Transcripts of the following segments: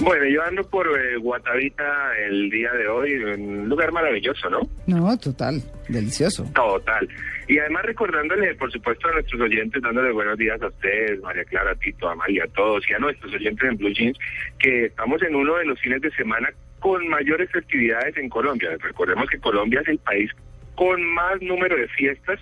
Bueno, yo ando por eh, Guatavita el día de hoy, un lugar maravilloso, ¿no? No, total, delicioso. Total. Y además recordándole, por supuesto, a nuestros oyentes, dándole buenos días a ustedes, María Clara, a Tito, a María, a todos, y a nuestros oyentes en Blue Jeans, que estamos en uno de los fines de semana con mayores festividades en Colombia. Recordemos que Colombia es el país con más número de fiestas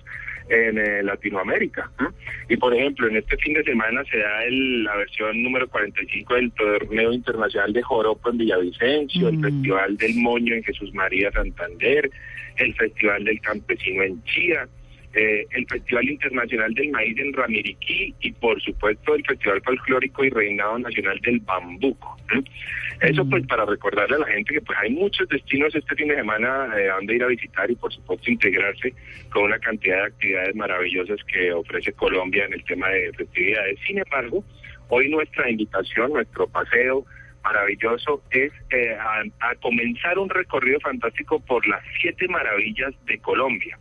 en eh, Latinoamérica. ¿no? Y por ejemplo, en este fin de semana se da el- la versión número 45 del Torneo Internacional de Joropo en Villavicencio, el Festival del Moño en Jesús María Santander, el Festival del Campesino en Chía, eh, el Festival Internacional del Maíz en Ramiriquí y por supuesto el Festival Folclórico y Reinado Nacional del Bambuco. Eso pues para recordarle a la gente que pues hay muchos destinos este fin de semana eh, a donde ir a visitar y por supuesto integrarse con una cantidad de actividades maravillosas que ofrece Colombia en el tema de festividades. Sin embargo, hoy nuestra invitación, nuestro paseo maravilloso es eh, a, a comenzar un recorrido fantástico por las siete maravillas de Colombia.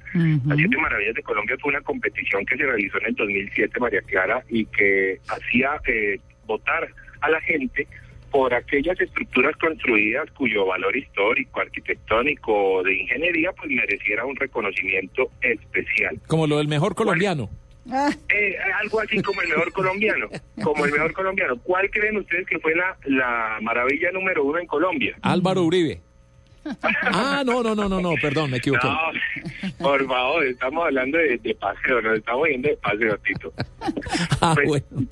Las siete maravillas de Colombia fue una competición que se realizó en el 2007, María Clara, y que hacía eh, votar a la gente por aquellas estructuras construidas cuyo valor histórico, arquitectónico o de ingeniería pues mereciera un reconocimiento especial. Como lo del mejor colombiano. Eh, algo así como el mejor colombiano, como el mejor colombiano. ¿Cuál creen ustedes que fue la, la maravilla número uno en Colombia? Álvaro Uribe. Ah, no, no, no, no, no, perdón, me equivoqué. No, por favor, estamos hablando de, de paseo, nos estamos yendo de paseo, Tito. Ah, pues- bueno.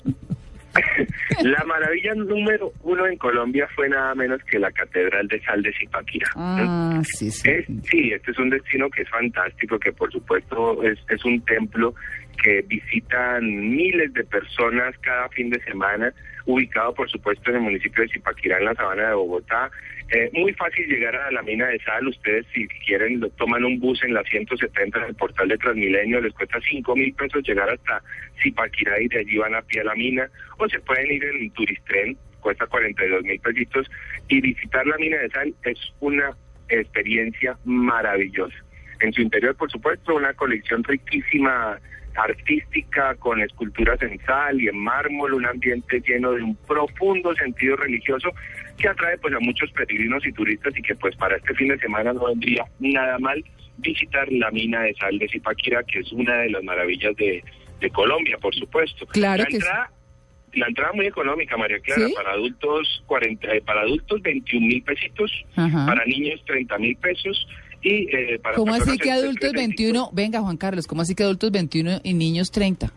La maravilla número uno en Colombia fue nada menos que la Catedral de Sal de Zipaquirá. Ah, sí, sí. Es- sí, este es un destino que es fantástico, que por supuesto es, es un templo que visitan miles de personas cada fin de semana, ubicado por supuesto en el municipio de Zipaquirá, en la sabana de Bogotá. Eh, muy fácil llegar a la mina de sal, ustedes si quieren toman un bus en la 170 en el portal de Transmilenio, les cuesta 5 mil pesos llegar hasta Zipaquirá y de allí van a pie a la mina, o se pueden ir en turistren, cuesta 42 mil pesitos, y visitar la mina de sal es una experiencia maravillosa. En su interior, por supuesto, una colección riquísima artística con esculturas en sal y en mármol, un ambiente lleno de un profundo sentido religioso que atrae pues a muchos peregrinos y turistas y que pues para este fin de semana no vendría nada mal visitar la mina de sal de Zipaquirá, que es una de las maravillas de, de Colombia, por supuesto. Claro la que sí. entrada, la entrada muy económica, María Clara, ¿Sí? para adultos 40, eh, para adultos 21 mil pesitos, Ajá. para niños 30 mil pesos y eh, para ¿Cómo así que adultos 35. 21? Venga, Juan Carlos, ¿cómo así que adultos 21 y niños 30?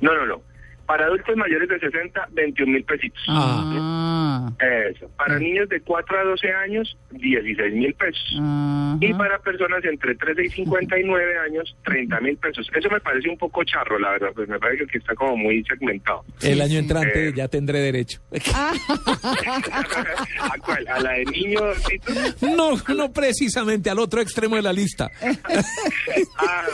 No, no, no. Para adultos mayores de 60, 21 mil pesitos. Ah, Eso. Para niños de 4 a 12 años, 16 mil pesos. ajá. Y para personas entre 13 y 59 años, 30 mil pesos. Eso me parece un poco charro, la verdad, pues me parece que está como muy segmentado. El año entrante Eh. ya tendré derecho. ¿A cuál? ¿A la de niños? No, no precisamente al otro extremo de la lista. Ah,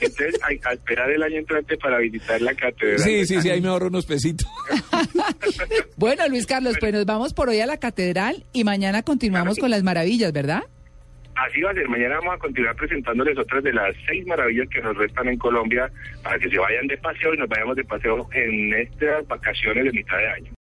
entonces hay a esperar el año entrante para visitar la catedral. Sí, sí, sí, ahí me ahorro unos pesitos. Bueno, Luis Carlos, pues nos vamos por hoy a la catedral y mañana continuamos con las maravillas, ¿verdad? Así va a ser. Mañana vamos a continuar presentándoles otras de las seis maravillas que nos restan en Colombia para que se vayan de paseo y nos vayamos de paseo en estas vacaciones de mitad de año.